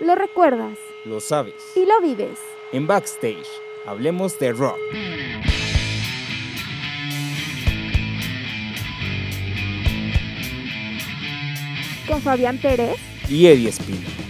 Lo recuerdas. Lo sabes. Y lo vives. En Backstage, hablemos de rock. Con Fabián Pérez y Eddie Espino.